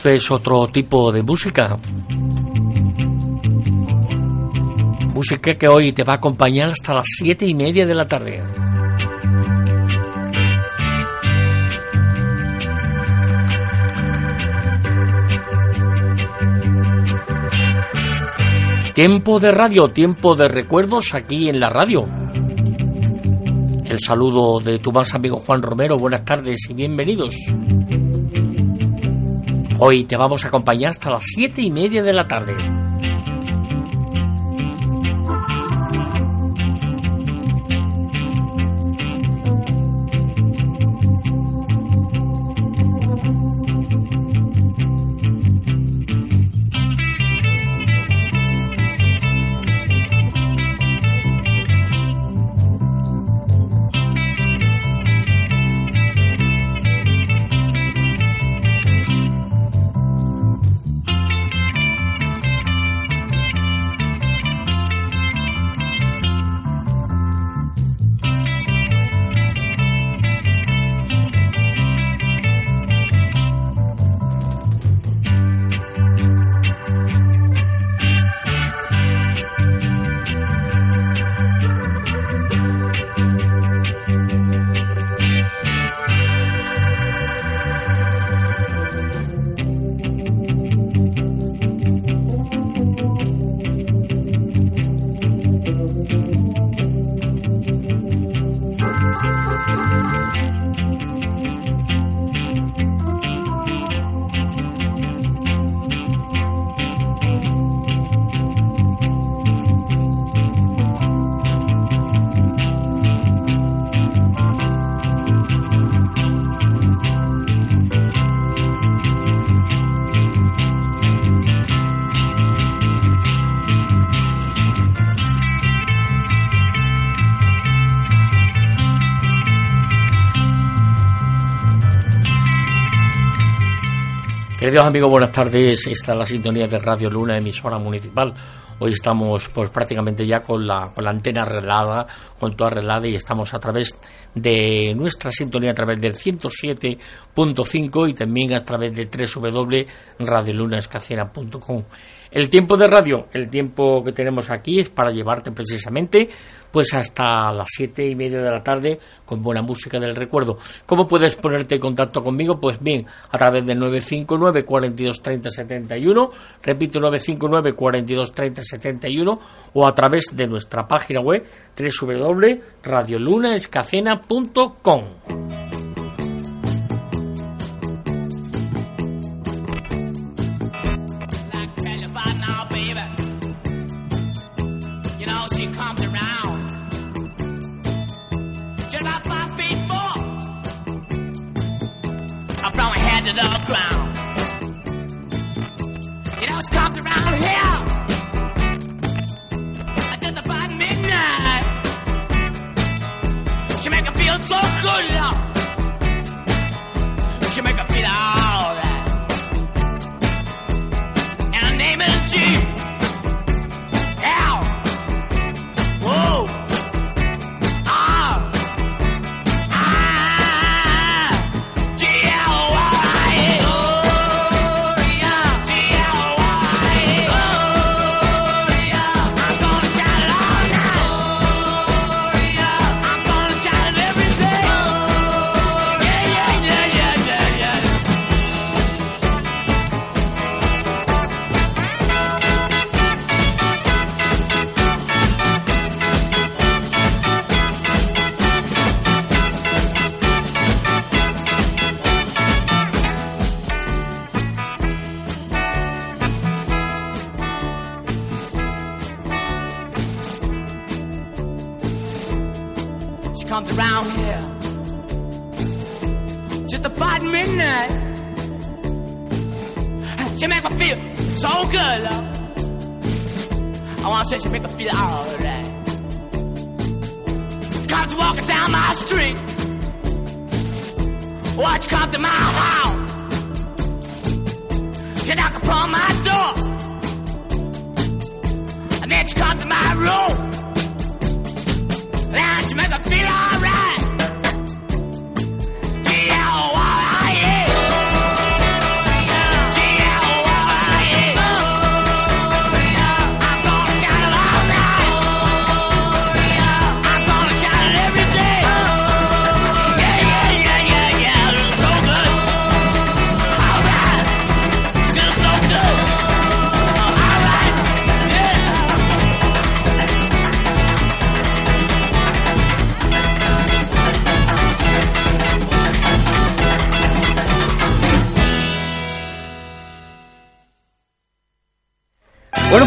Esto es otro tipo de música. Música que hoy te va a acompañar hasta las siete y media de la tarde. Tiempo de radio, tiempo de recuerdos aquí en la radio. El saludo de tu más amigo Juan Romero, buenas tardes y bienvenidos. Hoy te vamos a acompañar hasta las siete y media de la tarde. Queridos amigos, buenas tardes. Esta es la sintonía de Radio Luna, emisora municipal. Hoy estamos pues prácticamente ya con la, con la antena arreglada, con todo arreglada y estamos a través de nuestra sintonía a través del 107.5 y también a través de www.radiolunaescacena.com. El tiempo de radio, el tiempo que tenemos aquí es para llevarte precisamente pues hasta las siete y media de la tarde con buena música del recuerdo. ¿Cómo puedes ponerte en contacto conmigo? Pues bien, a través del 959 42 30 71, repito 959 42 30 71 o a través de nuestra página web www.radiolunaescacena.com. to the ground. You know, it's comes around here. Just about midnight. She make her feel so good, love. you knock upon my door. And then you come to my room. Now you make me feel like...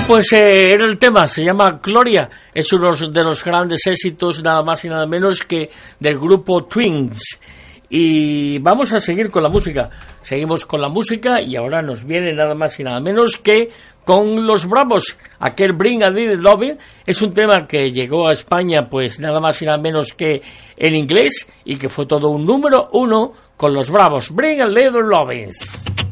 pues eh, era el tema, se llama Gloria, es uno de los grandes éxitos, nada más y nada menos que del grupo Twins. Y vamos a seguir con la música. Seguimos con la música y ahora nos viene nada más y nada menos que con los Bravos. Aquel Bring a Little Love es un tema que llegó a España, pues nada más y nada menos que en inglés y que fue todo un número uno con los Bravos. Bring a Little Love.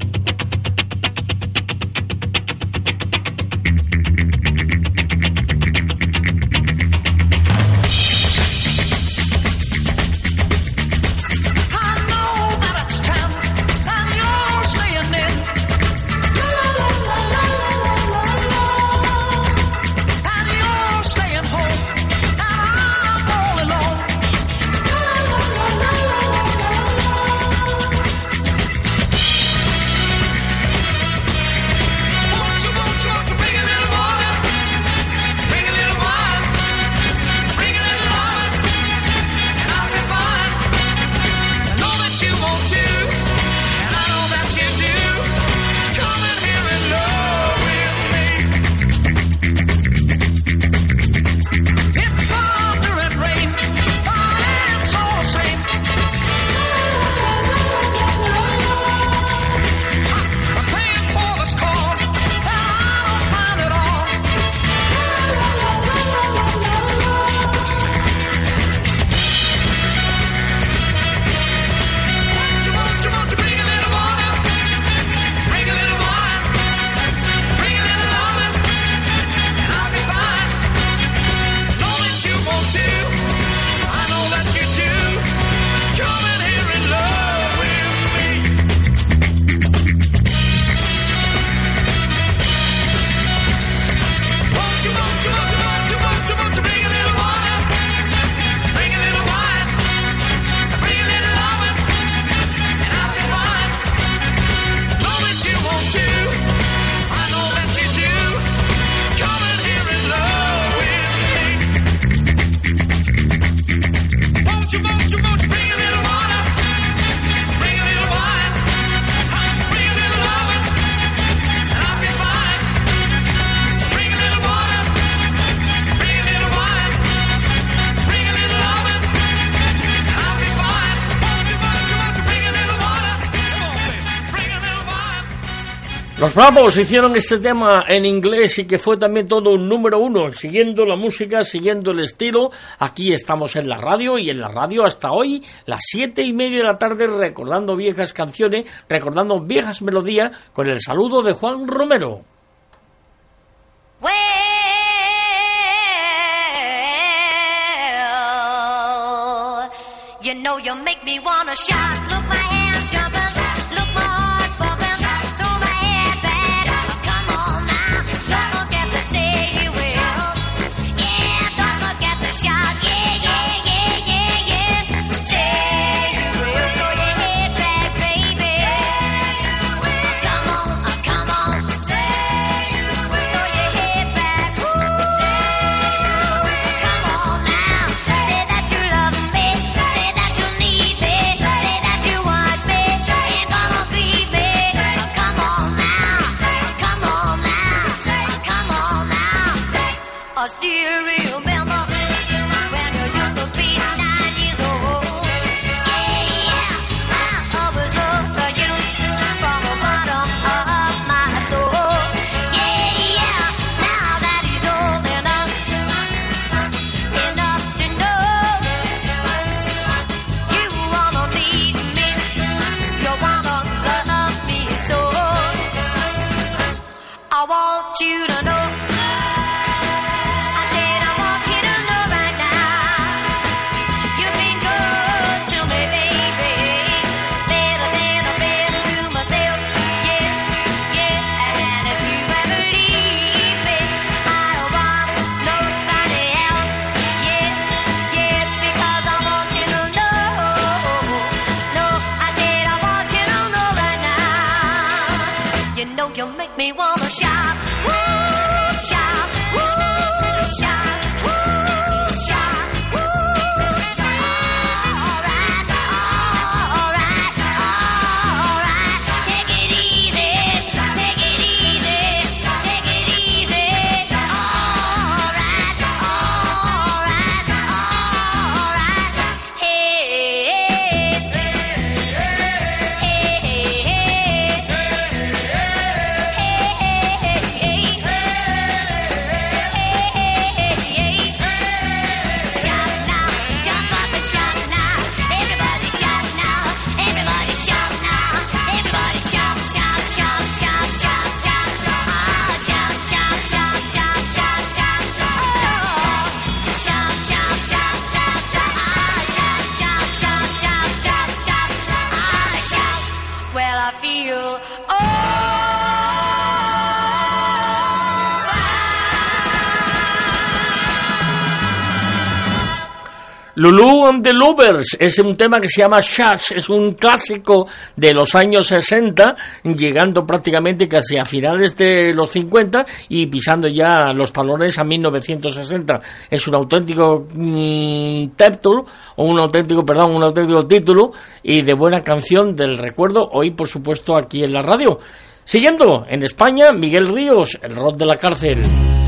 Pues Los Bravos hicieron este tema en inglés y que fue también todo un número uno, siguiendo la música, siguiendo el estilo. Aquí estamos en la radio y en la radio hasta hoy, las siete y media de la tarde, recordando viejas canciones, recordando viejas melodías, con el saludo de Juan Romero. Lulu and the Louvers es un tema que se llama Shash, es un clásico de los años 60, llegando prácticamente casi a finales de los 50 y pisando ya los talones a 1960. Es un auténtico mm, título, o un auténtico, perdón, un auténtico título y de buena canción del recuerdo, hoy por supuesto aquí en la radio. Siguiendo, en España, Miguel Ríos, el rock de la cárcel.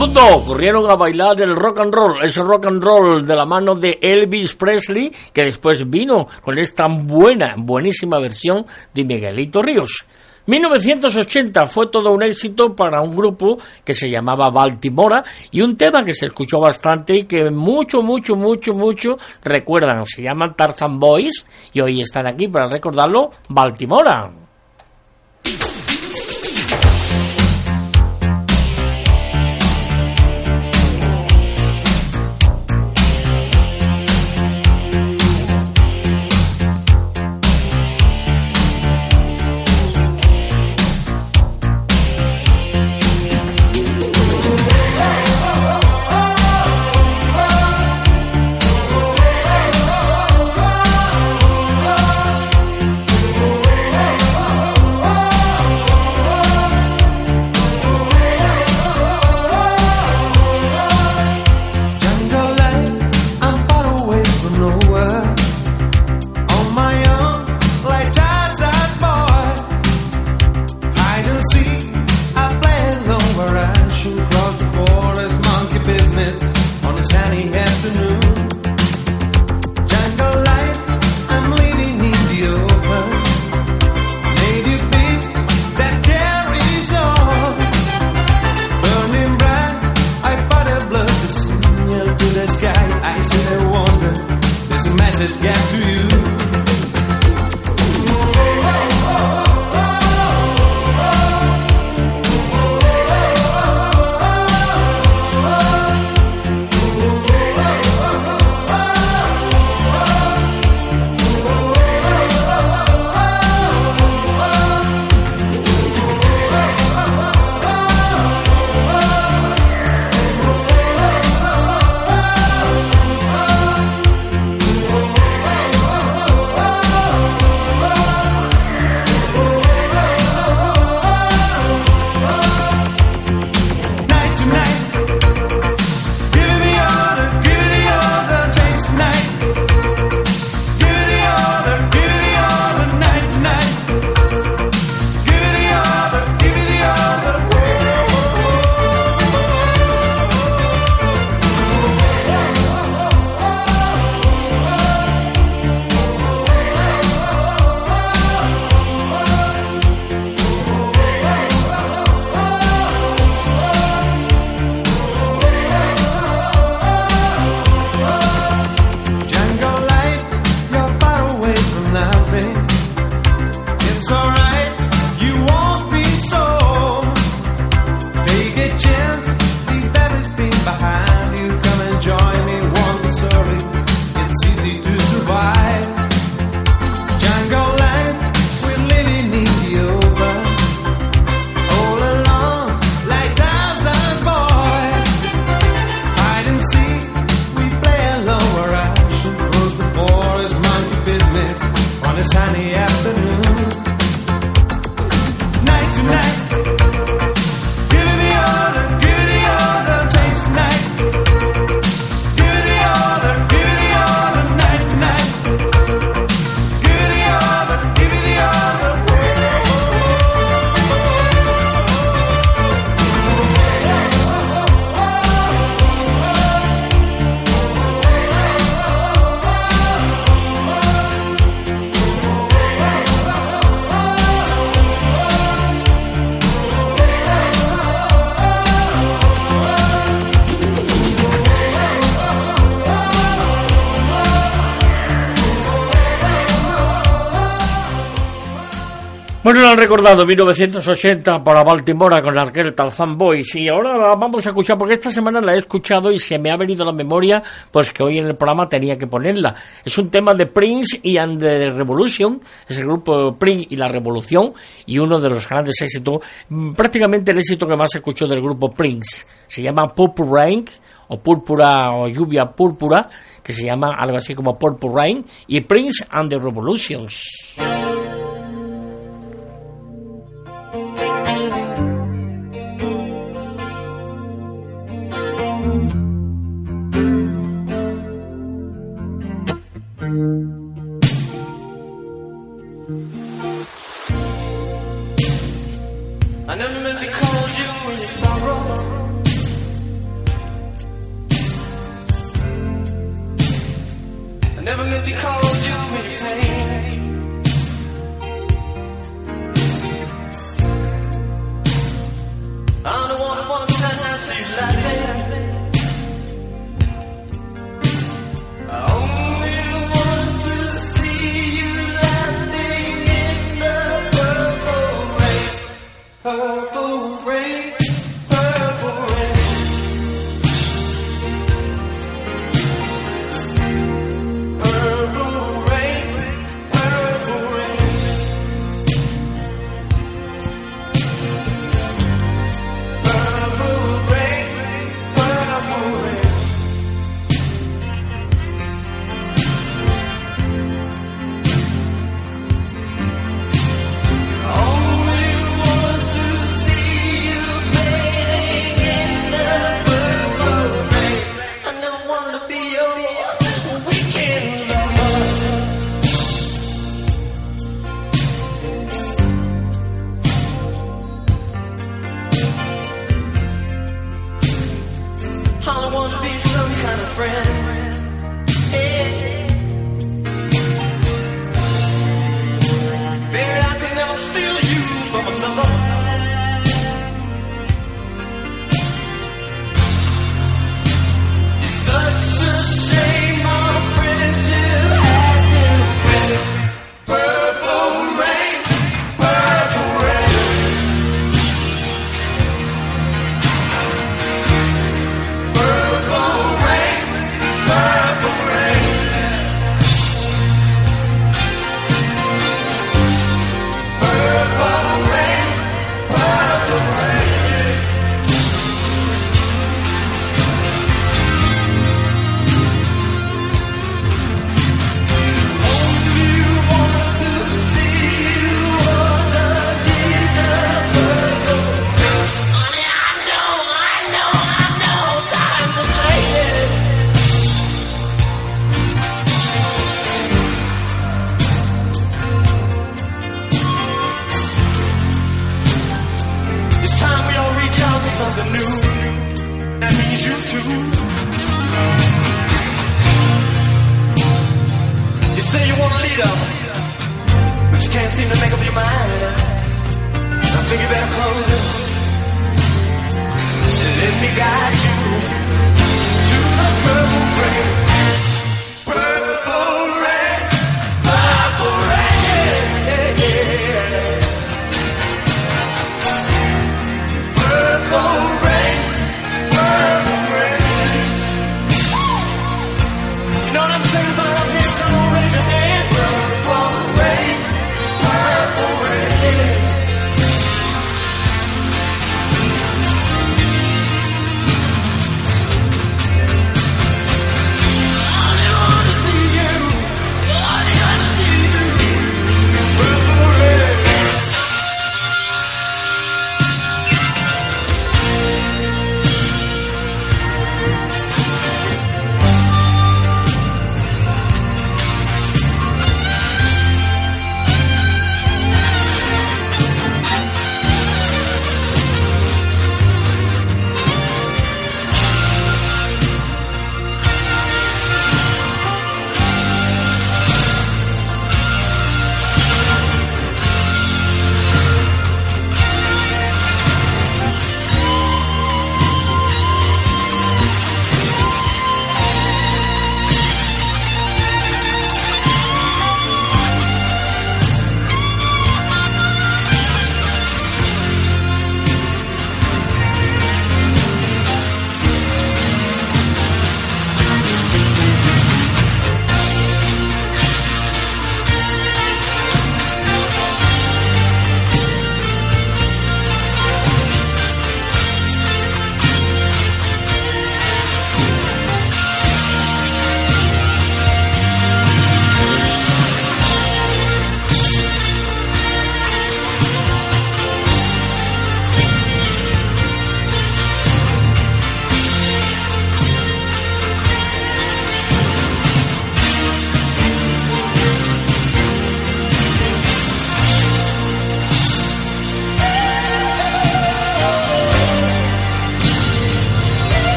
mundo corrieron a bailar el rock and roll, ese rock and roll de la mano de Elvis Presley, que después vino con esta buena, buenísima versión de Miguelito Ríos. 1980 fue todo un éxito para un grupo que se llamaba Baltimora y un tema que se escuchó bastante y que mucho, mucho, mucho, mucho recuerdan. Se llaman Tarzan Boys y hoy están aquí para recordarlo, Baltimora. Bueno, lo han recordado 1980 para Baltimora con aquel Tarzan Boys y ahora vamos a escuchar porque esta semana la he escuchado y se me ha venido a la memoria pues que hoy en el programa tenía que ponerla. Es un tema de Prince y And the Revolution, es el grupo Prince y la Revolución y uno de los grandes éxitos, mm, prácticamente el éxito que más escuchó del grupo Prince. Se llama Purple Rain o Púrpura o Lluvia Púrpura, que se llama algo así como Purple Rain y Prince and the Revolutions.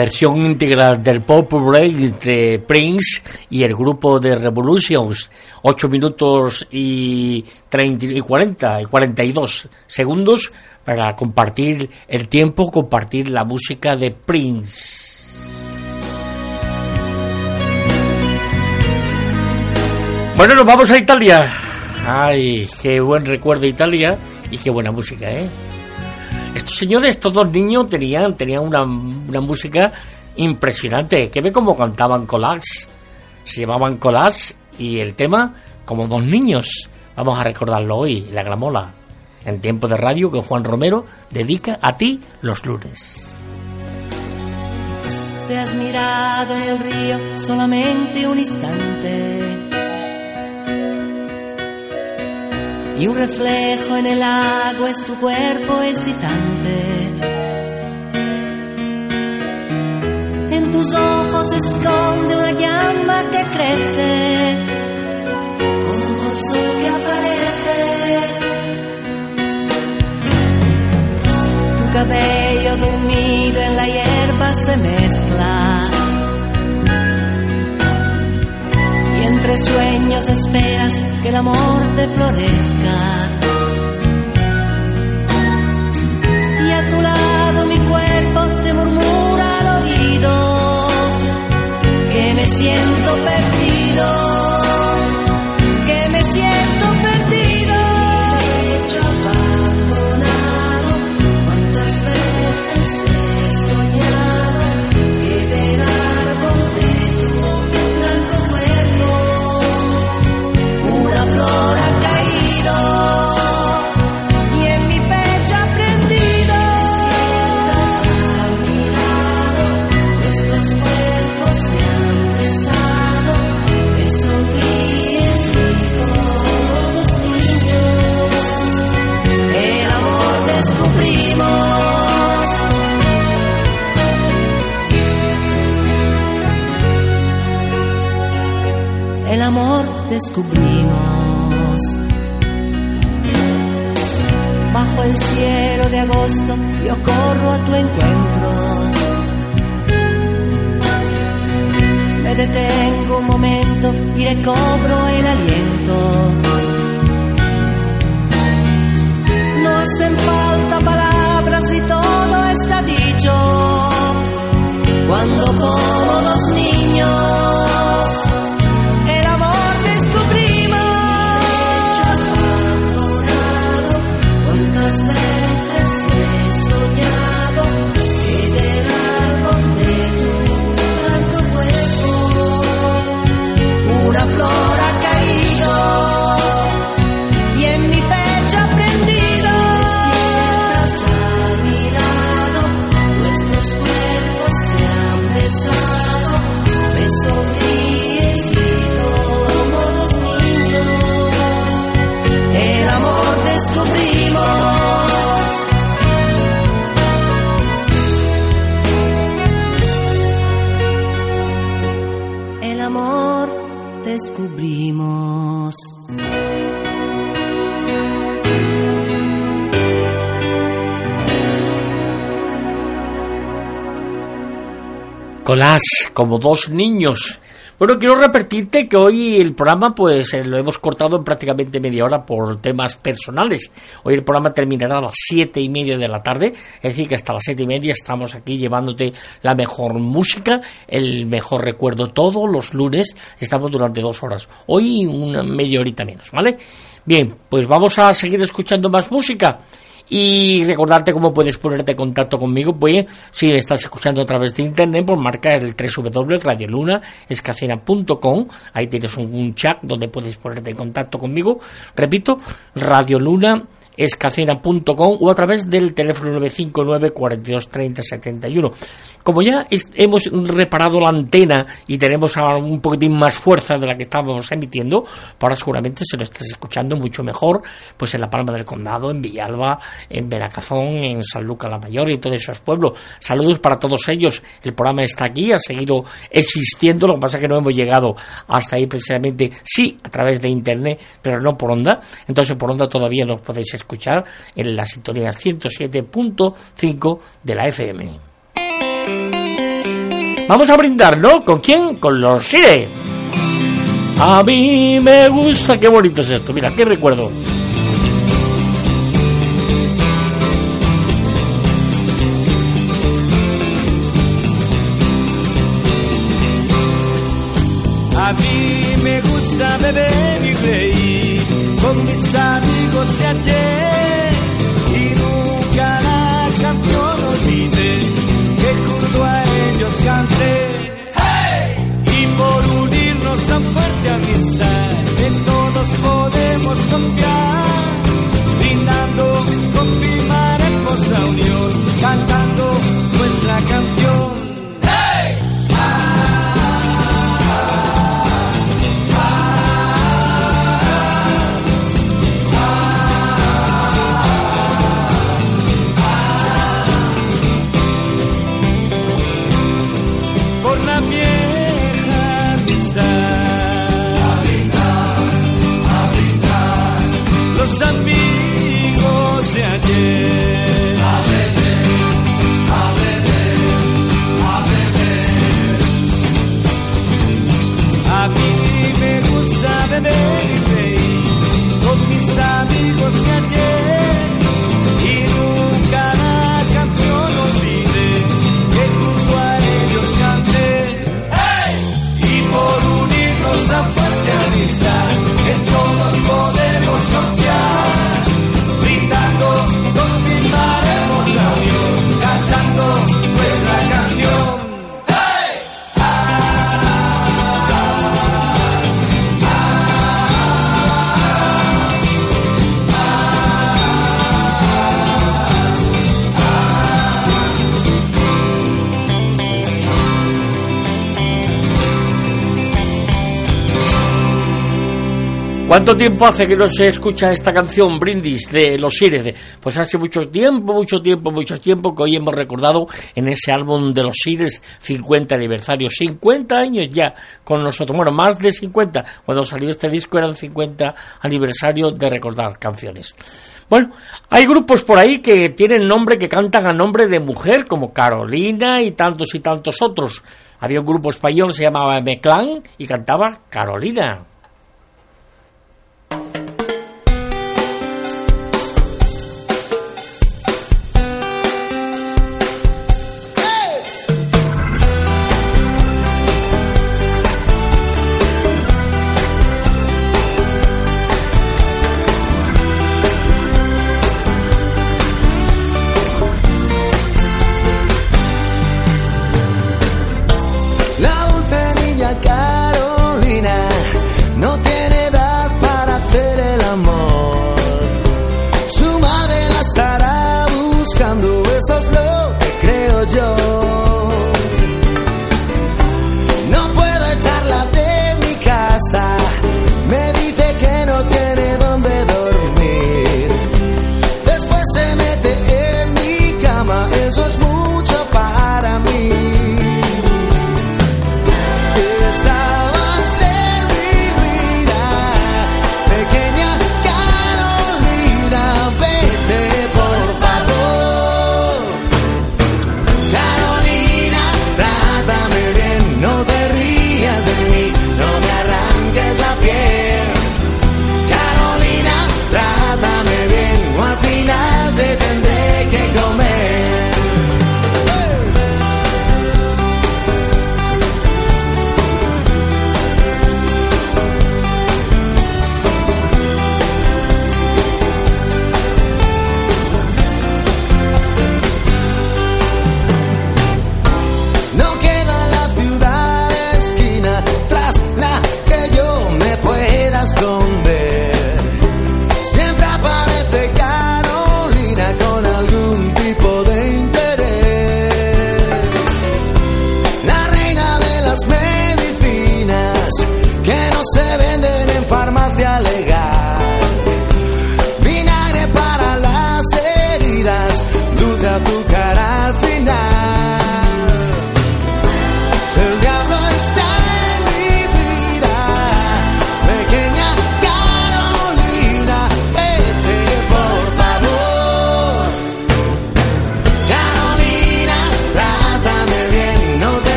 Versión íntegra del Pop Break de Prince y el grupo de Revolutions. 8 minutos y, 30, y 40 y 42 segundos para compartir el tiempo, compartir la música de Prince. Bueno, nos vamos a Italia. Ay, qué buen recuerdo Italia y qué buena música, ¿eh? Estos señores, estos dos niños tenían, tenían una, una música impresionante. Que ve cómo cantaban Colás. Se llamaban Colás y el tema como dos niños. Vamos a recordarlo hoy, la gramola. En tiempo de radio que Juan Romero dedica a ti los lunes. Te has mirado en el río solamente un instante. Y un reflejo en el agua es tu cuerpo excitante. En tus ojos se esconde una llama que crece, como el sol que aparece. Tu cabello dormido en la hierba se mezcla. Sueños esperas que el amor te florezca. Y a tu lado mi cuerpo te murmura al oído que me siento perdido, descubrimos. Bajo el cielo de agosto yo corro a tu encuentro. Me detengo un momento y recobro el aliento. No hacen falta palabras y todo está dicho. Cuando como los niños, descubrimos. Colás, como dos niños. Bueno, quiero repetirte que hoy el programa pues eh, lo hemos cortado en prácticamente media hora por temas personales. Hoy el programa terminará a las siete y media de la tarde, es decir que hasta las siete y media estamos aquí llevándote la mejor música, el mejor recuerdo todos los lunes, estamos durante dos horas. Hoy una media horita menos, ¿vale? Bien, pues vamos a seguir escuchando más música. Y recordarte cómo puedes ponerte en contacto conmigo, pues si estás escuchando a través de internet, pues marca el www.radiolunaescacena.com, ahí tienes un, chat donde puedes ponerte en contacto conmigo, repito, radioluna escacena.com o a través del teléfono 959 42 30 71. Como ya hemos reparado la antena y tenemos un poquitín más fuerza de la que estábamos emitiendo, pues ahora seguramente se lo estás escuchando mucho mejor, pues en La Palma del Condado, en Villalba, en Benacazón, en San Luca la Mayor y todos esos pueblos. Saludos para todos ellos. El programa está aquí, ha seguido existiendo, lo que pasa es que no hemos llegado hasta ahí precisamente, sí, a través de internet, pero no por onda. Entonces por onda todavía nos podéis escuchar en la sintonía 107.5 de la FM. Vamos a brindar, ¿no? ¿Con quién? Con los Sire. A mí me gusta, qué bonito es esto. Mira, qué recuerdo. A mí me gusta beber y reír con mis amigos de ayer what's the ¿Cuánto tiempo hace que no se escucha esta canción, Brindis, de Los Sires? Pues hace mucho tiempo, mucho tiempo, mucho tiempo que hoy hemos recordado en ese álbum de Los Sires 50 aniversario. 50 años ya con nosotros. Bueno, más de 50. Cuando salió este disco eran 50 aniversario de recordar canciones. Bueno, hay grupos por ahí que tienen nombre, que cantan a nombre de mujer, como Carolina y tantos y tantos otros. Había un grupo español, se llamaba Meclán, y cantaba Carolina. Thank you.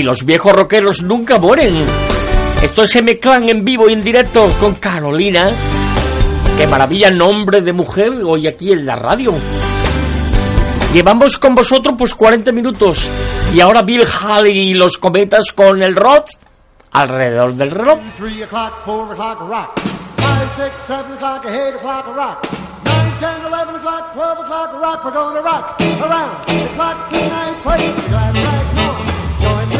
Y los viejos rockeros nunca mueren. Esto es M-Clan en vivo y en directo con Carolina. Qué maravilla nombre de mujer hoy aquí en la radio. Llevamos con vosotros pues 40 minutos. Y ahora Bill Haley y los cometas con el Rod alrededor del reloj. rock.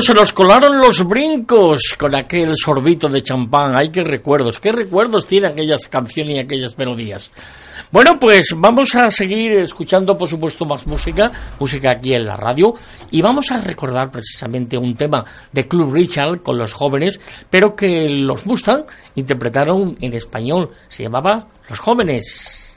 Se nos colaron los brincos con aquel sorbito de champán. Ay, qué recuerdos, qué recuerdos tiene aquellas canciones y aquellas melodías. Bueno, pues vamos a seguir escuchando, por supuesto, más música, música aquí en la radio, y vamos a recordar precisamente un tema de Club Richard con los jóvenes, pero que los Mustang interpretaron en español. Se llamaba Los jóvenes,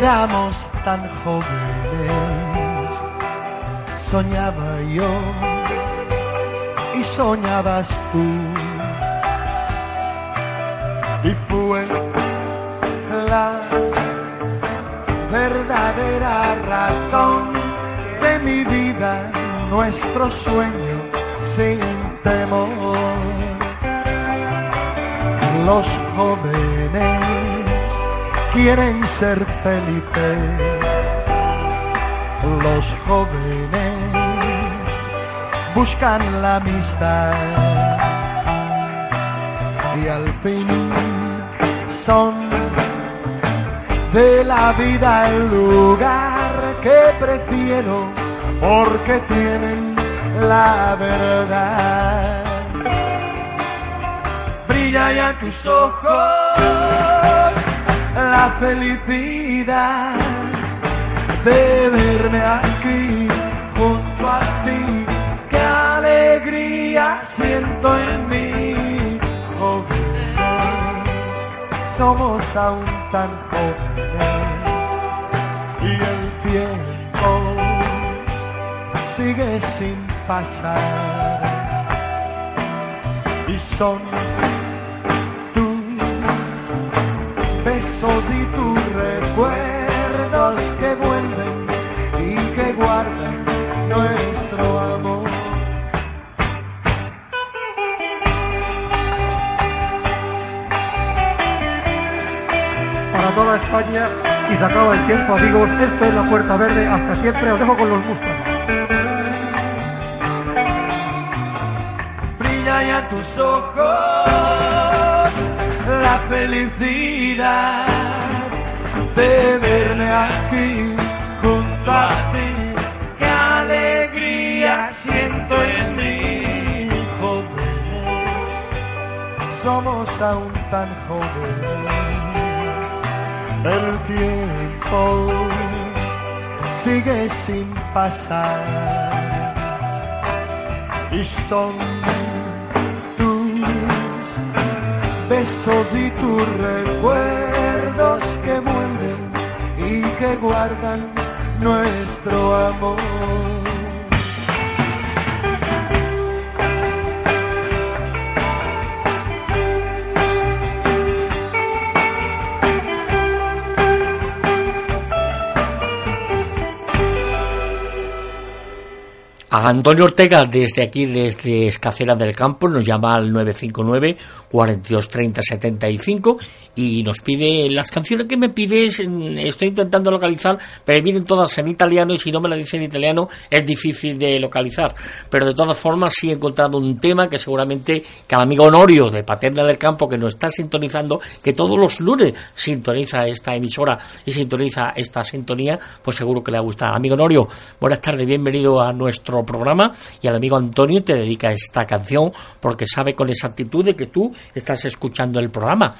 éramos tan jóvenes, soñaba yo y soñabas tú. Y fue la verdadera razón de mi vida, nuestro sueño sin temor. Los jóvenes quieren ser felices. Los jóvenes buscan la amistad. Y al fin son de la vida el lugar que prefiero porque tienen la verdad. Brilla ya tus ojos la felicidad de verme aquí junto a ti. Qué alegría siento en mí, jóvenes. Somos aún tan jóvenes y el tiempo sigue sin pasar y son para toda España y se acaba el tiempo, amigos. Esto es la Puerta Verde. Hasta siempre. Os dejo con los Mustang. brilla ya tus ojos la felicidad de verme aquí junto a ti. Qué alegría siento en mí, jóvenes. Somos aún tan sigue sin pasar y son tus besos y tus recuerdos que vuelven y que guardan nuestro amor. A Antonio Ortega, desde aquí, desde Escacera del Campo, nos llama al 959 42 30 75 y nos pide las canciones que me pides. mm, Estoy intentando localizar, pero vienen todas en italiano y si no me la dice en italiano es difícil de localizar. Pero de todas formas, sí he encontrado un tema que seguramente que al amigo Honorio de Paterna del Campo, que nos está sintonizando, que todos los lunes sintoniza esta emisora y sintoniza esta sintonía, pues seguro que le va a gustar. Amigo Honorio, buenas tardes, bienvenido a nuestro programa y al amigo Antonio te dedica esta canción porque sabe con exactitud de que tú estás escuchando el programa.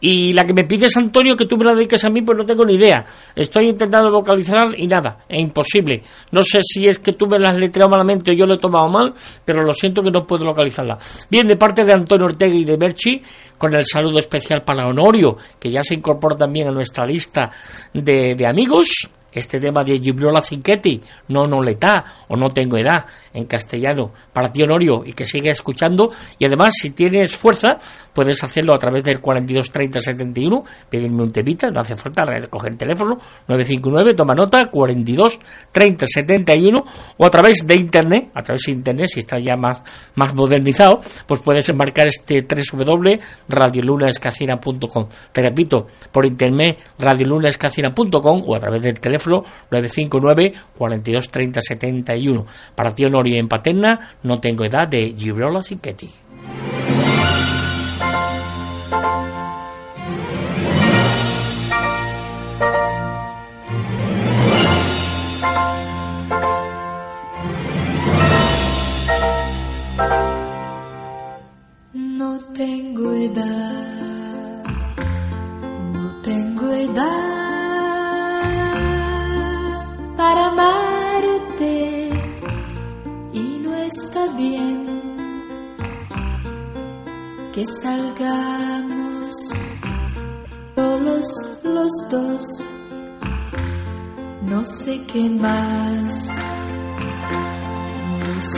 Y la que me pides, Antonio, que tú me la dediques a mí, pues no tengo ni idea. Estoy intentando localizar y nada, es imposible. No sé si es que tú me la has malamente o yo lo he tomado mal, pero lo siento que no puedo localizarla. Bien, de parte de Antonio Ortega y de Merchi, con el saludo especial para Honorio, que ya se incorpora también a nuestra lista de, amigos, este tema de Gibriola Cinquetti, no, no letá o no tengo edad en castellano, para ti Honorio, y que sigue escuchando. Y además, si tienes fuerza, puedes hacerlo a través del 42 30 71, pedirme un temita, no hace falta recoger el teléfono, 959, toma nota, 42 30 71, o a través de internet, a través de internet, si está ya más, más modernizado, pues puedes marcar este www.radiolunaescacina.com. Te repito, por internet, radiolunaescacina.com o a través del teléfono 959 42 30 71. Para ti, Honorio, en Paterna, no tengo edad de Gibriola Cinquetti.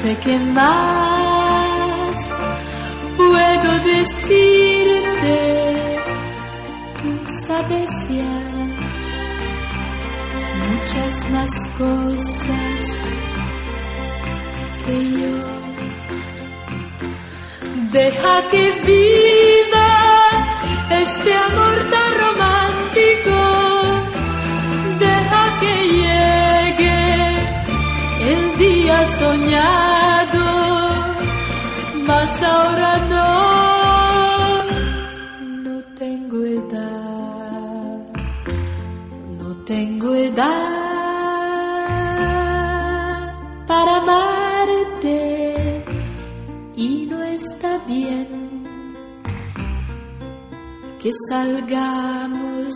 Sé qué más puedo decirte, sabes ya muchas más cosas que yo. Deja que viva este amor que salgamos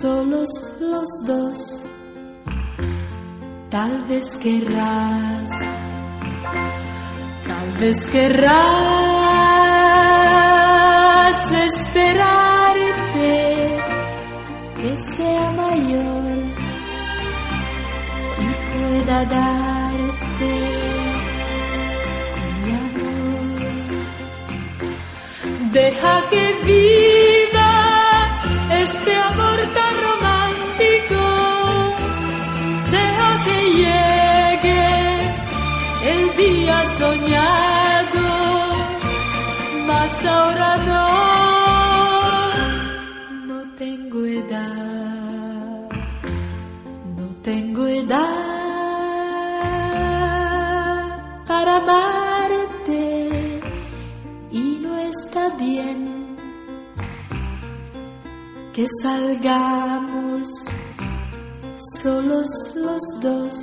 solos los dos. Tal vez querrás Tal vez querrás esperarte que sea mayor y pueda darte Deja que viva este amor tan romántico. Deja que llegue el día soñado, mas ahora no, salgamos solos los dos.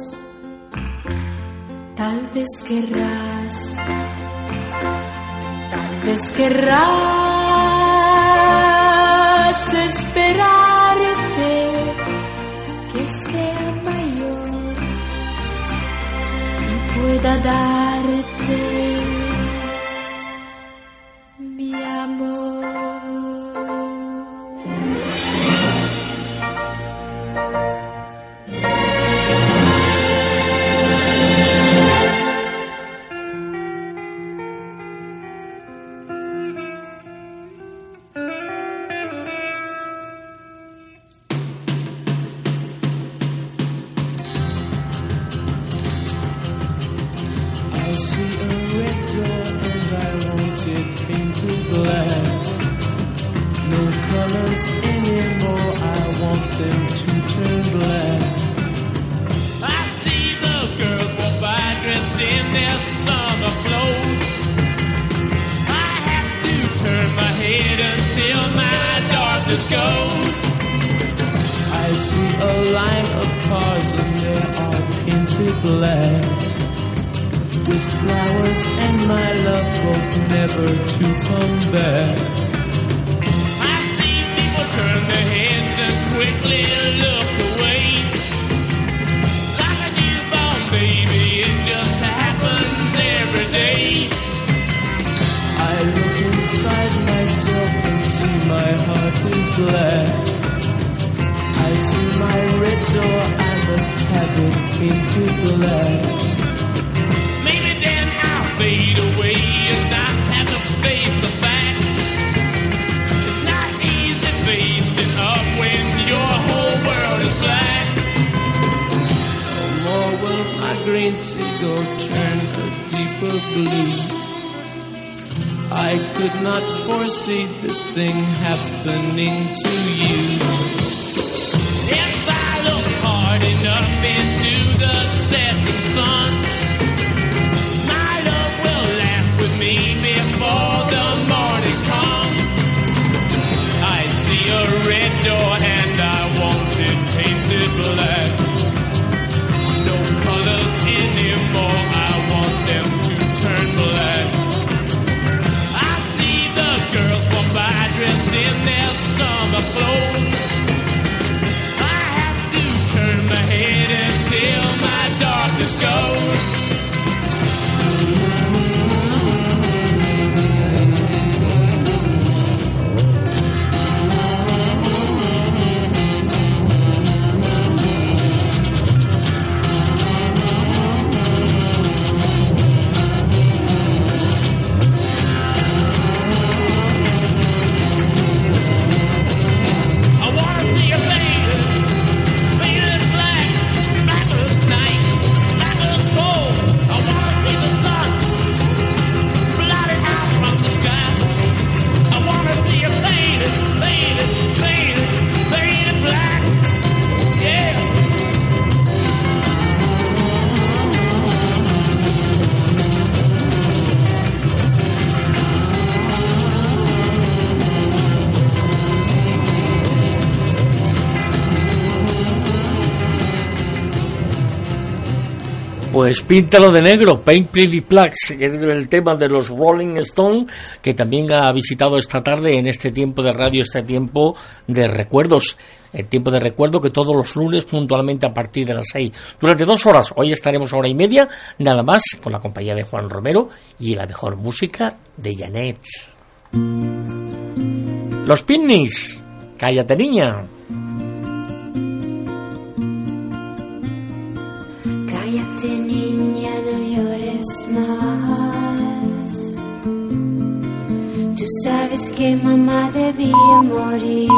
Tal vez querrás, tal vez querrás esperarte que sea mayor y pueda darte Pues píntalo de negro, Paint Pretty Plaques, que es el tema de los Rolling Stone, que también ha visitado esta tarde en este tiempo de radio, este tiempo de recuerdos. El tiempo de recuerdo que todos los lunes puntualmente a partir de las seis. Durante dos horas, hoy estaremos hora y media, nada más, con la compañía de Juan Romero y la mejor música de Janet. Los Pinnis, cállate niña. Más. Tú sabes que mamá debía morir.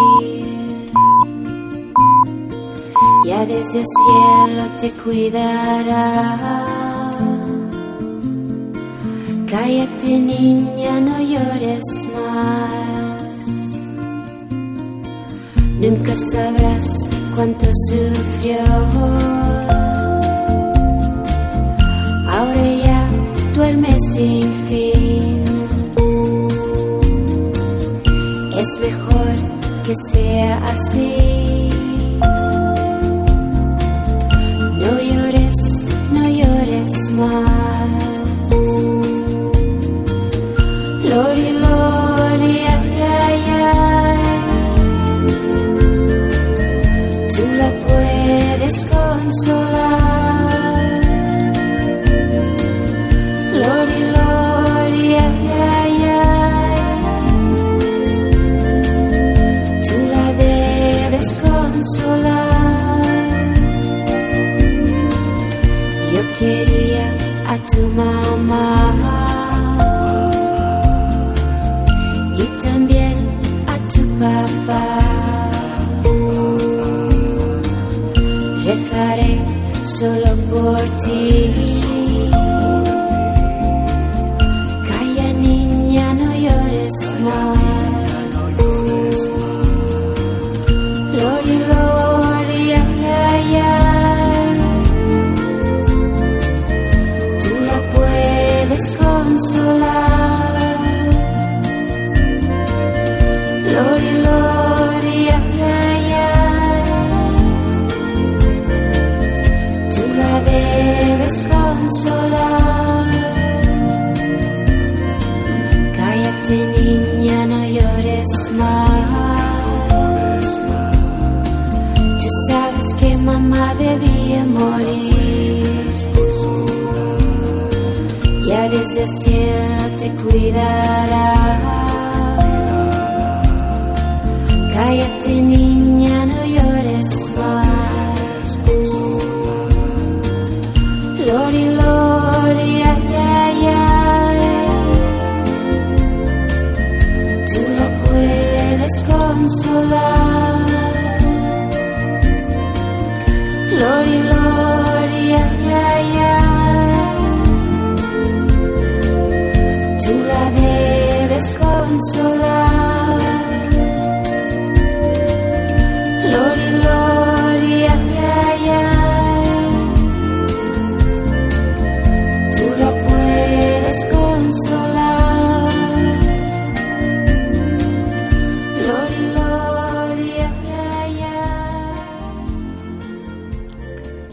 Ya desde el cielo te cuidará. Cállate niña, no llores más. Nunca sabrás cuánto sufrió. Ahora ya duerme sin fin. Es mejor que sea así. No llores, no llores más. Lori, Lori, ay, ay, ay. Tú la puedes consolar.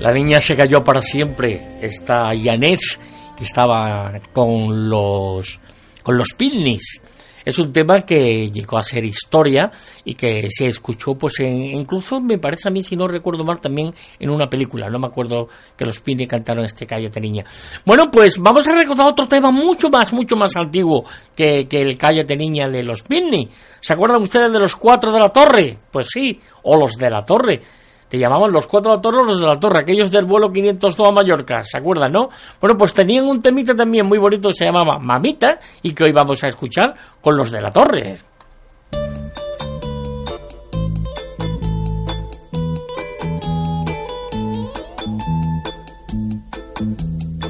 La niña se cayó para siempre. Esta Yanez, que estaba con los, con los. Es un tema que llegó a ser historia y que se escuchó, pues, en- incluso me parece a mí, si no recuerdo mal, también en una película. No me acuerdo que los Pilnis cantaron este Cállate Niña. Bueno, pues vamos a recordar otro tema mucho más, mucho más antiguo que, que el Cállate Niña de los Pilnis. ¿Se acuerdan ustedes de los cuatro de la torre? Pues sí, o los de la torre. Te llamaban los cuatro o los de la torre, aquellos del vuelo 502 a Mallorca, ¿se acuerdan, no? Bueno, pues tenían un temita también muy bonito que se llamaba Mamita y que hoy vamos a escuchar con los de la torre.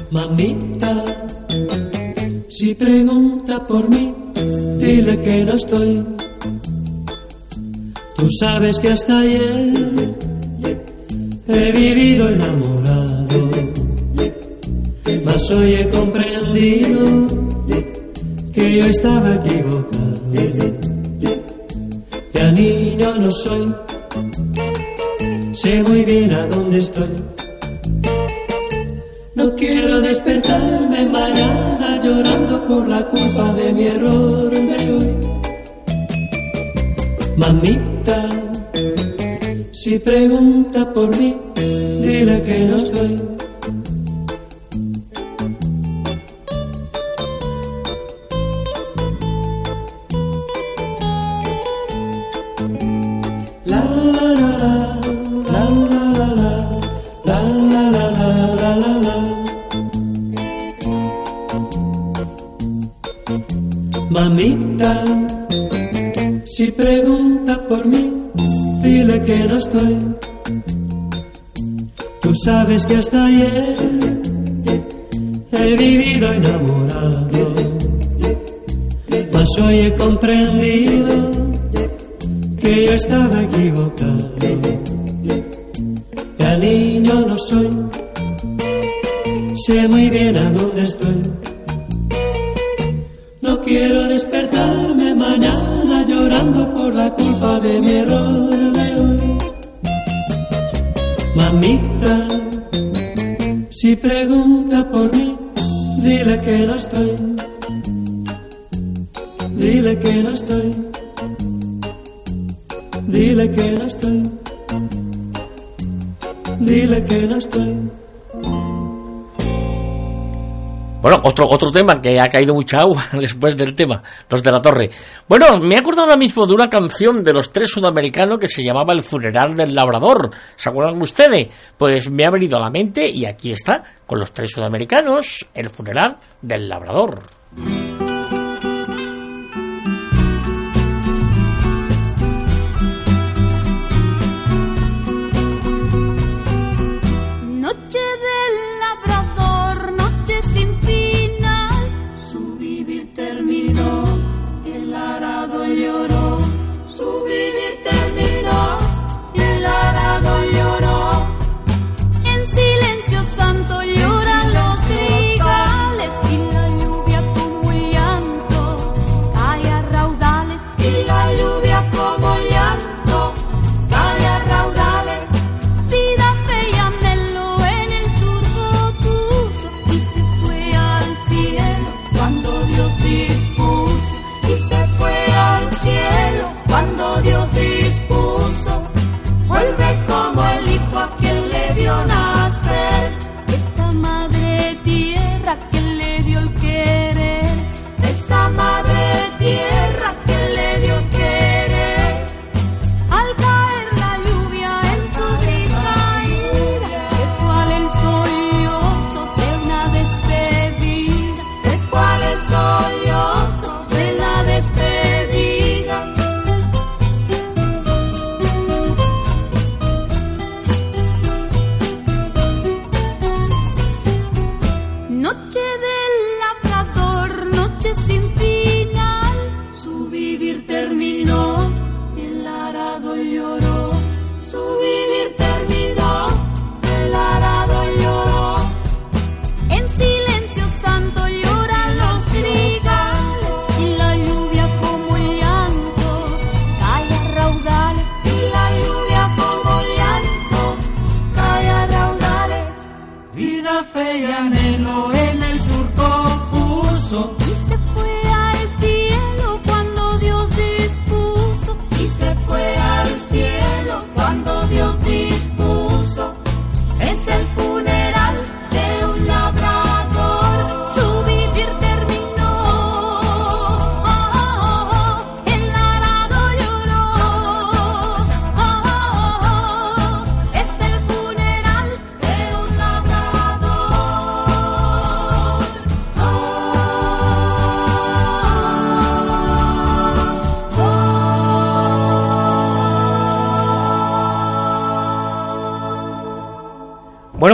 Mamita, si pregunta por mí, dile que no estoy. Tú sabes que hasta ayer he vivido enamorado, mas hoy he comprendido que yo estaba equivocado. Ya niño no soy, sé muy bien a dónde estoy. No quiero despertarme mañana llorando por la culpa de mi error de hoy. Mamita, si pregunta por mí, dile que no estoy. Estoy. Tú sabes que hasta ayer he vivido enamorado, mas hoy he comprendido que yo estaba equivocado. Ya niño no soy, sé muy bien a dónde estoy. No quiero despertarme mañana llorando por la culpa de mi error Si pregunta por mí, dile que no estoy. Otro, otro tema que ha caído mucha agua después del tema, los de la torre. Bueno, me he acordado ahora mismo de una canción de los tres sudamericanos que se llamaba El funeral del labrador. ¿Se acuerdan ustedes? Pues me ha venido a la mente y aquí está, con los tres sudamericanos, El funeral del labrador.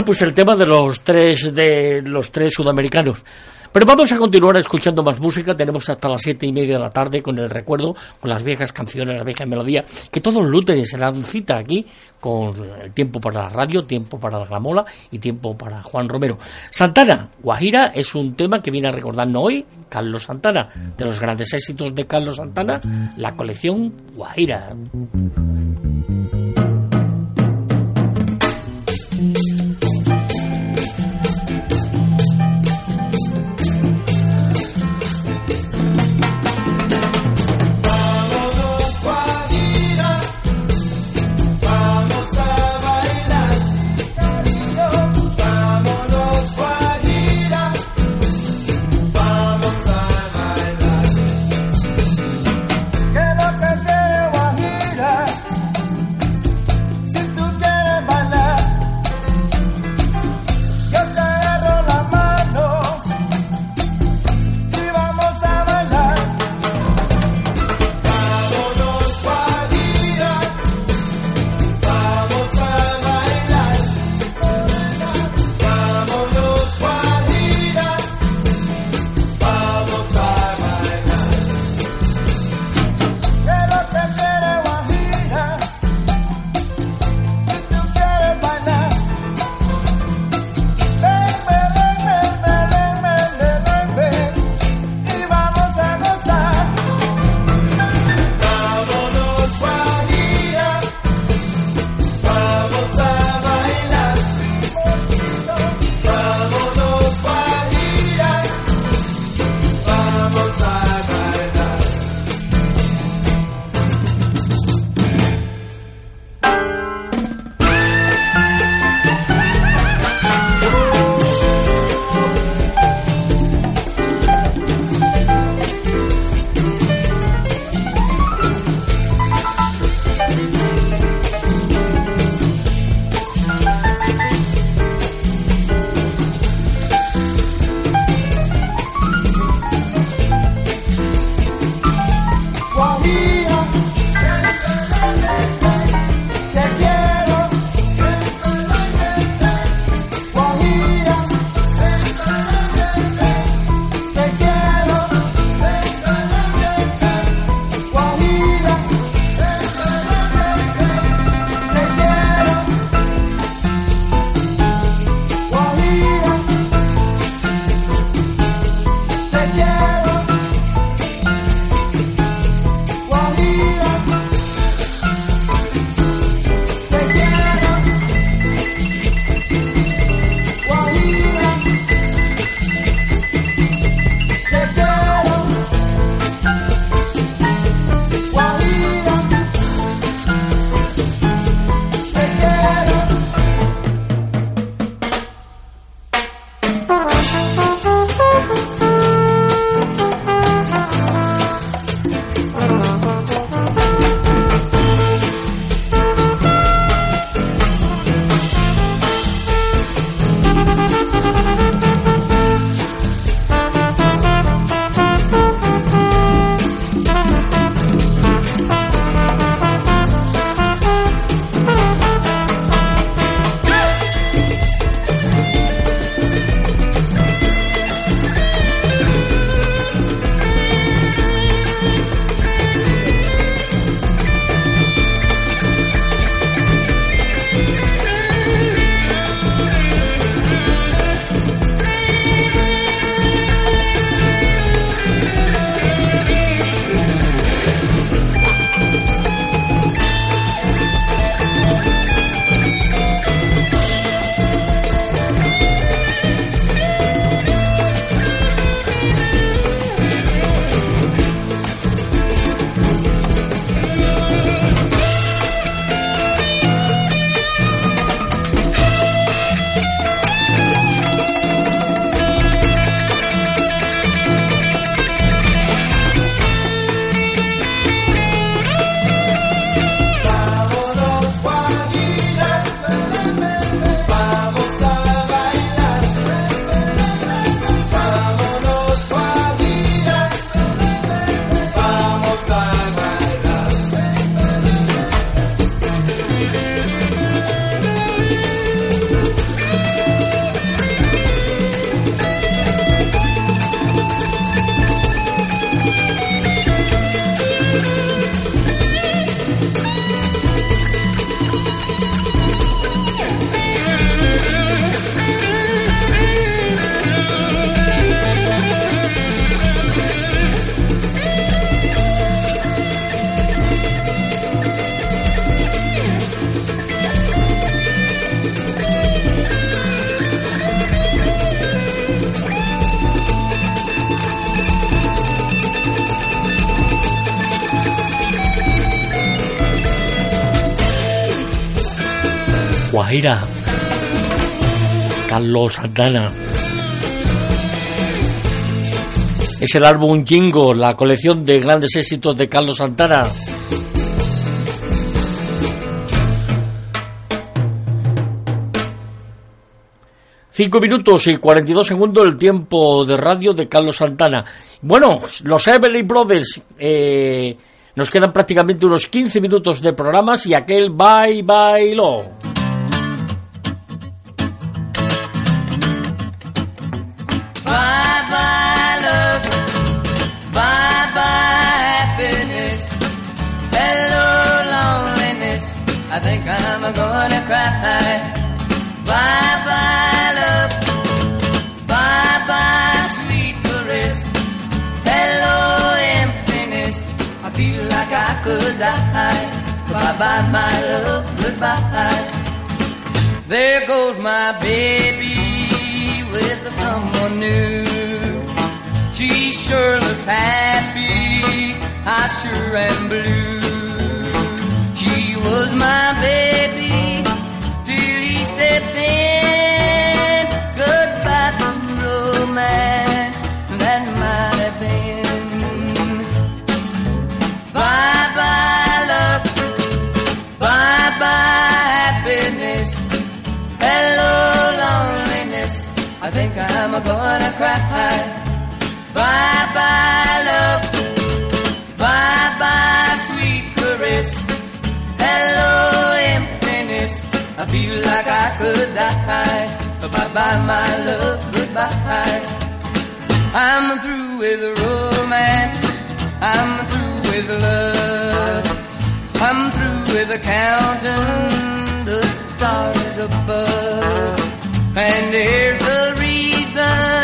Bueno, pues el tema de los tres de los tres sudamericanos. Pero vamos a continuar escuchando más música. Tenemos hasta las siete y media de la tarde con el recuerdo, con las viejas canciones, la vieja melodía, que todos los lunes se dan cita aquí con el tiempo para la radio, tiempo para la gramola y tiempo para Juan Romero. Santana, Guajira, es un tema que viene a recordarnos hoy Carlos Santana, de los grandes éxitos de Carlos Santana, la colección. Guajira, Carlos Santana. Es el álbum Jingo, la colección de grandes éxitos de Carlos Santana. Cinco minutos y 42 segundos el tiempo de radio de Carlos Santana. Bueno, los Everly Brothers, eh, nos quedan prácticamente unos 15 minutos de programas y aquel bye bye lo. Think I'm gonna cry. Bye bye love, bye bye sweet caress, hello emptiness. I feel like I could die. Bye bye my love, goodbye. There goes my baby with someone new. She sure looks happy, I sure am blue. Was my baby till he stepped in. Goodbye to romance, that might have been. Bye bye love, bye bye happiness. Hello, loneliness. I think I'm gonna cry. Bye bye, love. Hello, emptiness. I feel like I could die. Bye bye, my love. Goodbye. I'm through with romance. I'm through with love. I'm through with counting the stars above. And here's the reason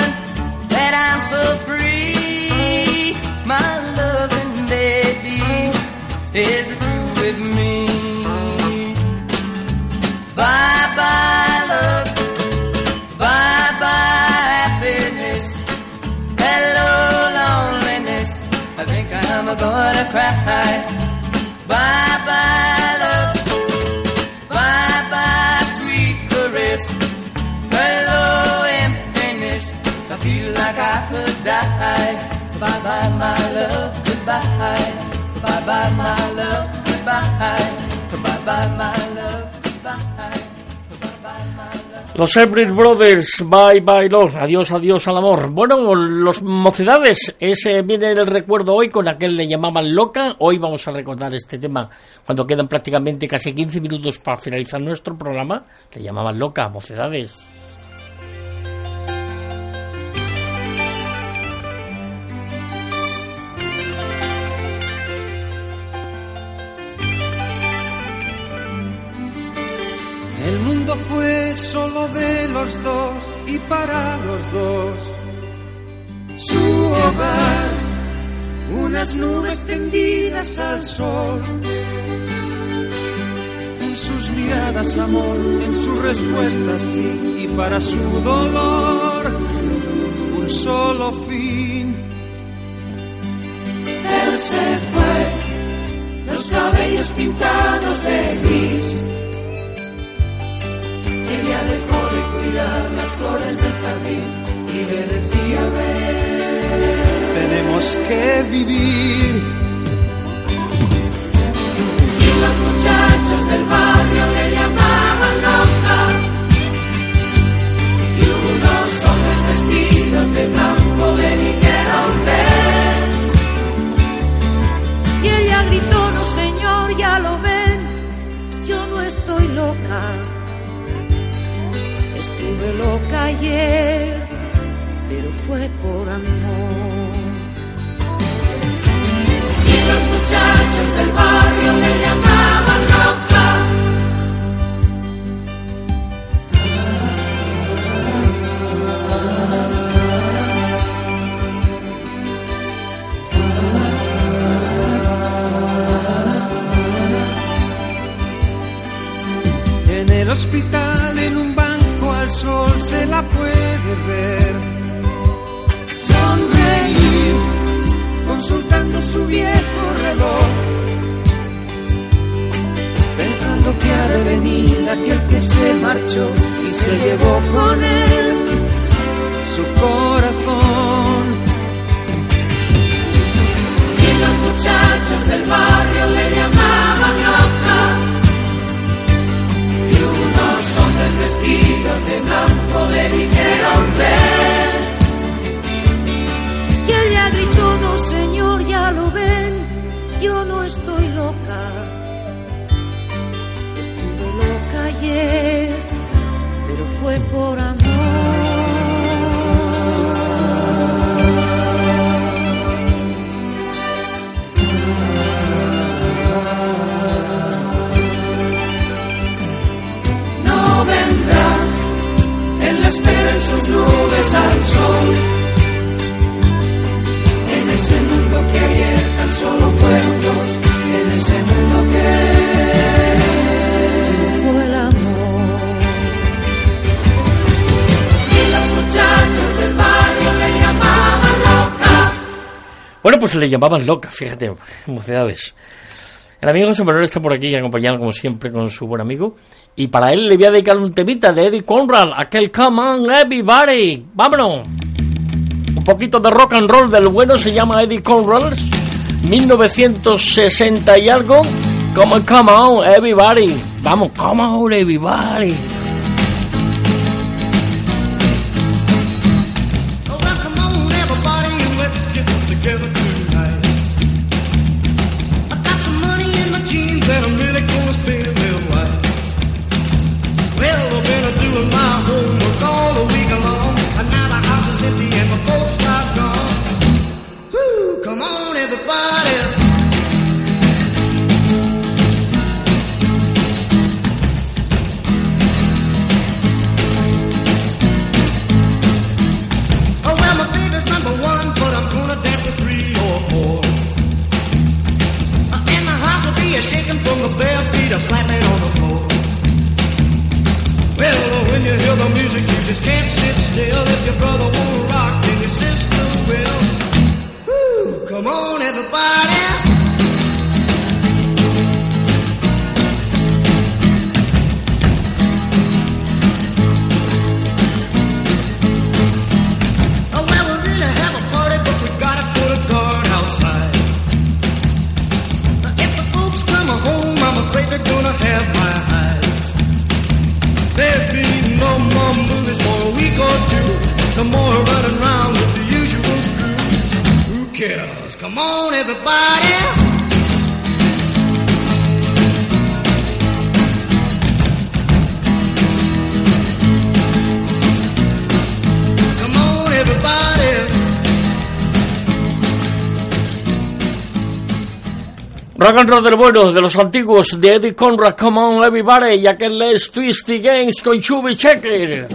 that I'm so free. My loving baby is through with me. Bye bye, love. Bye bye, happiness. Hello, loneliness. I think I'm gonna cry. Bye bye, love. Bye bye, sweet caress. Hello, emptiness. I feel like I could die. Bye bye, my love. Goodbye. Bye bye, my love. Goodbye. Bye bye, my love. Los Everett Brothers, bye bye love, adiós, adiós al amor. Bueno, los mocedades, ese viene el recuerdo hoy con aquel le llamaban loca. Hoy vamos a recordar este tema cuando quedan prácticamente casi 15 minutos para finalizar nuestro programa. Le llamaban loca, mocedades. El mundo fue solo de los dos y para los dos. Su hogar, unas nubes tendidas al sol. En sus miradas amor, en sus respuestas sí, y para su dolor, un solo fin. Él se fue, los cabellos pintados de gris. Ella dejó de cuidar las flores del jardín y le decía ven. Tenemos que vivir. Y los muchachos del barrio le llamaban llamaban loca, fíjate, mocedades. El amigo José Manuel está por aquí acompañado, como siempre, con su buen amigo. Y para él le voy a dedicar un temita de Eddie Conrad, aquel Come on Everybody. ¡Vámonos! Un poquito de rock and roll del bueno se llama Eddie Conrad, 1960 y algo. Come come on, everybody. Vamos, come on, everybody. Rock and roll del bueno, de los antiguos, de Eddie Conrad, Come On Everybody, y aquel es Twisty Games con Chubby Checker.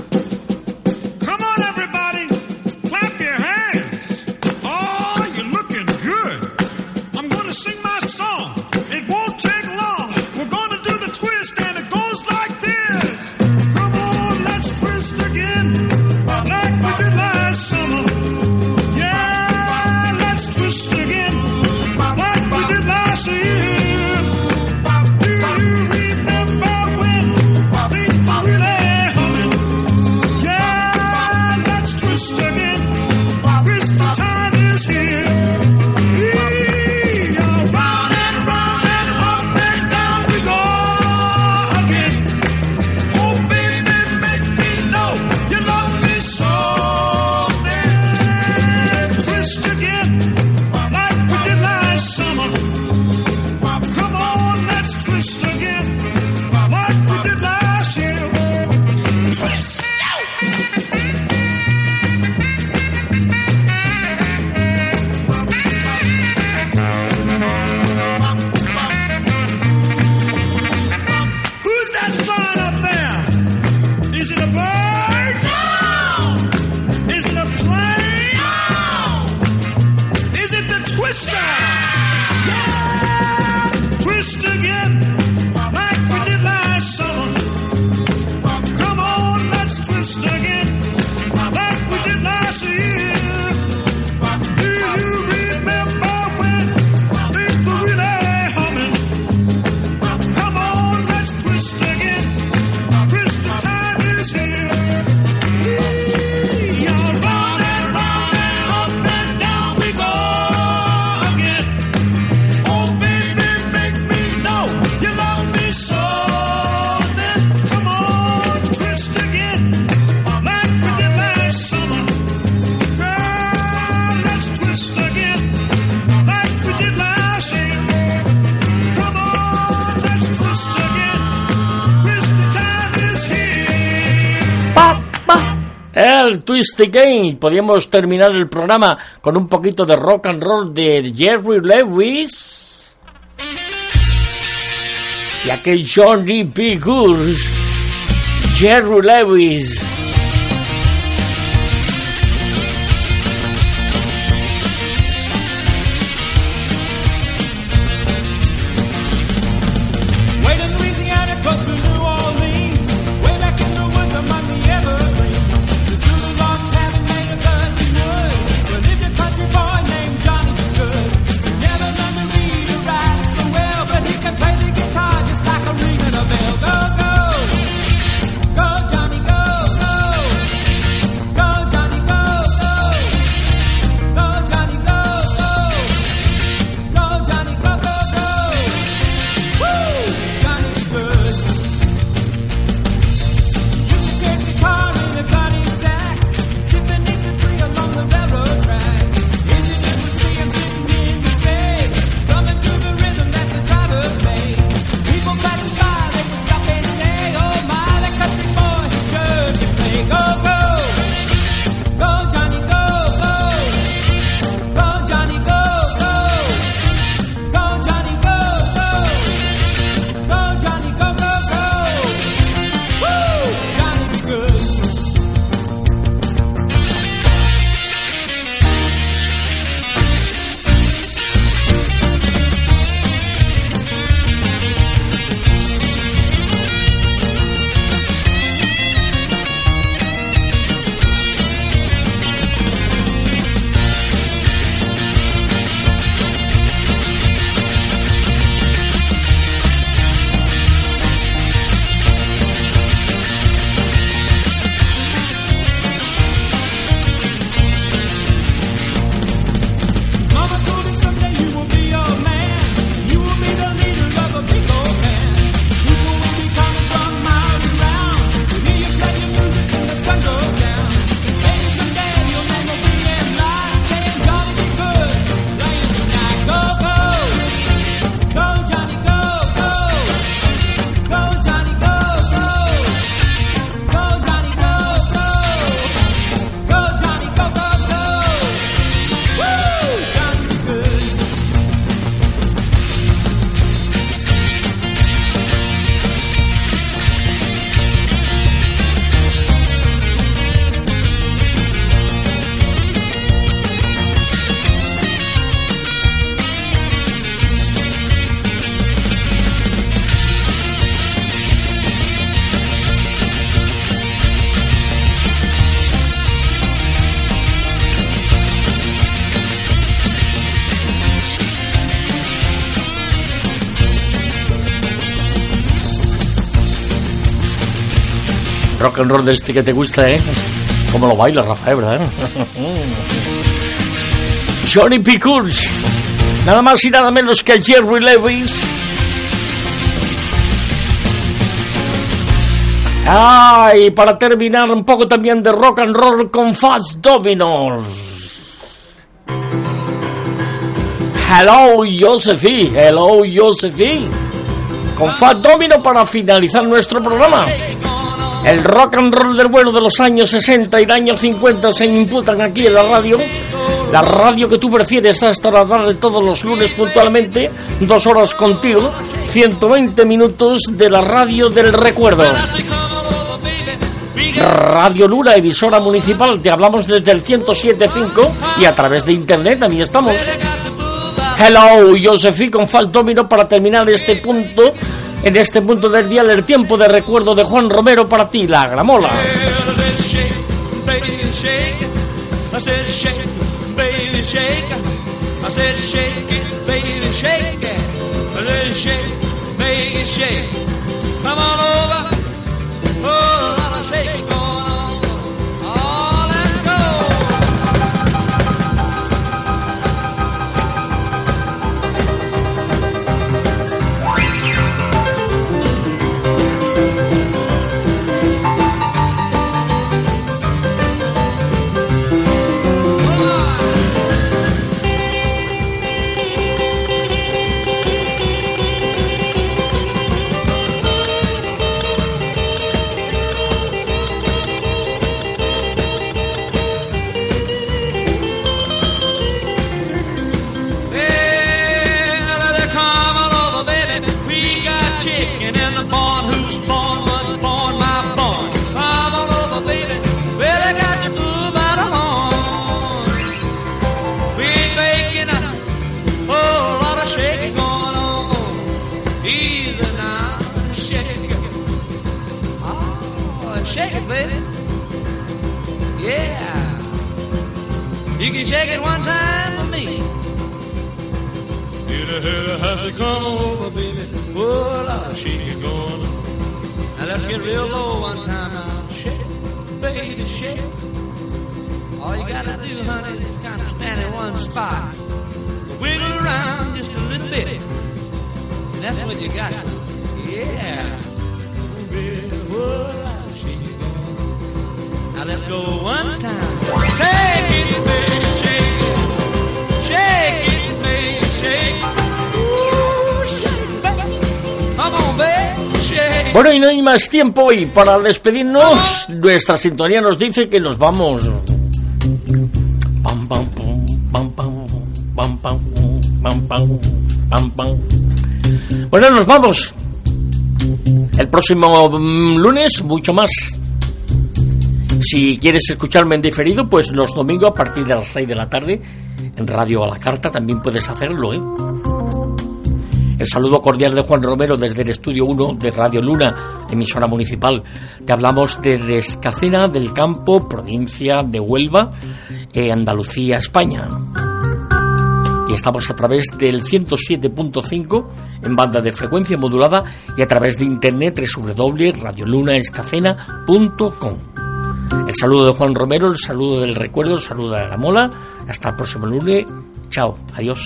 Twist Again. Podríamos terminar el programa con un poquito de rock and roll de Jerry Lewis. Y aquel Johnny B. Good. Jerry Lewis. Rock and roll de este que te gusta, ¿eh? Cómo lo baila Rafael, ¿verdad? Johnny P. Nada más y nada menos que Jerry Lewis. Ah, y para terminar un poco también de rock and roll con Fast Dominos. Hello, Josephine. Hello, Josephine. Con Fat Domino para finalizar nuestro programa. El rock and roll del bueno de los años 60 y de años 50 se imputan aquí en la radio. La radio que tú prefieres hasta la tarde todos los lunes puntualmente, dos horas contigo, 120 minutos de la radio del recuerdo. Radio Luna, emisora municipal, te hablamos desde el 107.5 y a través de internet también estamos. Hello, Josefi con para terminar este punto, en este punto del día del tiempo de recuerdo de Juan Romero para ti, la gramola. Más tiempo y para despedirnos, nuestra sintonía nos dice que nos vamos. Pam, pam, pam, pam, pam, pam, pam, pam, pam. Bueno, nos vamos. El próximo mm, lunes, mucho más. Si quieres escucharme en diferido, pues los domingos a partir de las 6 de la tarde en Radio a la Carta también puedes hacerlo, ¿eh? El saludo cordial de Juan Romero desde el estudio 1 de Radio Luna, emisora municipal. Te hablamos desde Escacena del Campo, provincia de Huelva, eh, Andalucía, España. Y estamos a través del 107.5 en banda de frecuencia modulada y a través de internet www.radiolunaescacena.com. El saludo de Juan Romero, el saludo del recuerdo, el saludo de la mola. Hasta el próximo lunes. Chao. Adiós.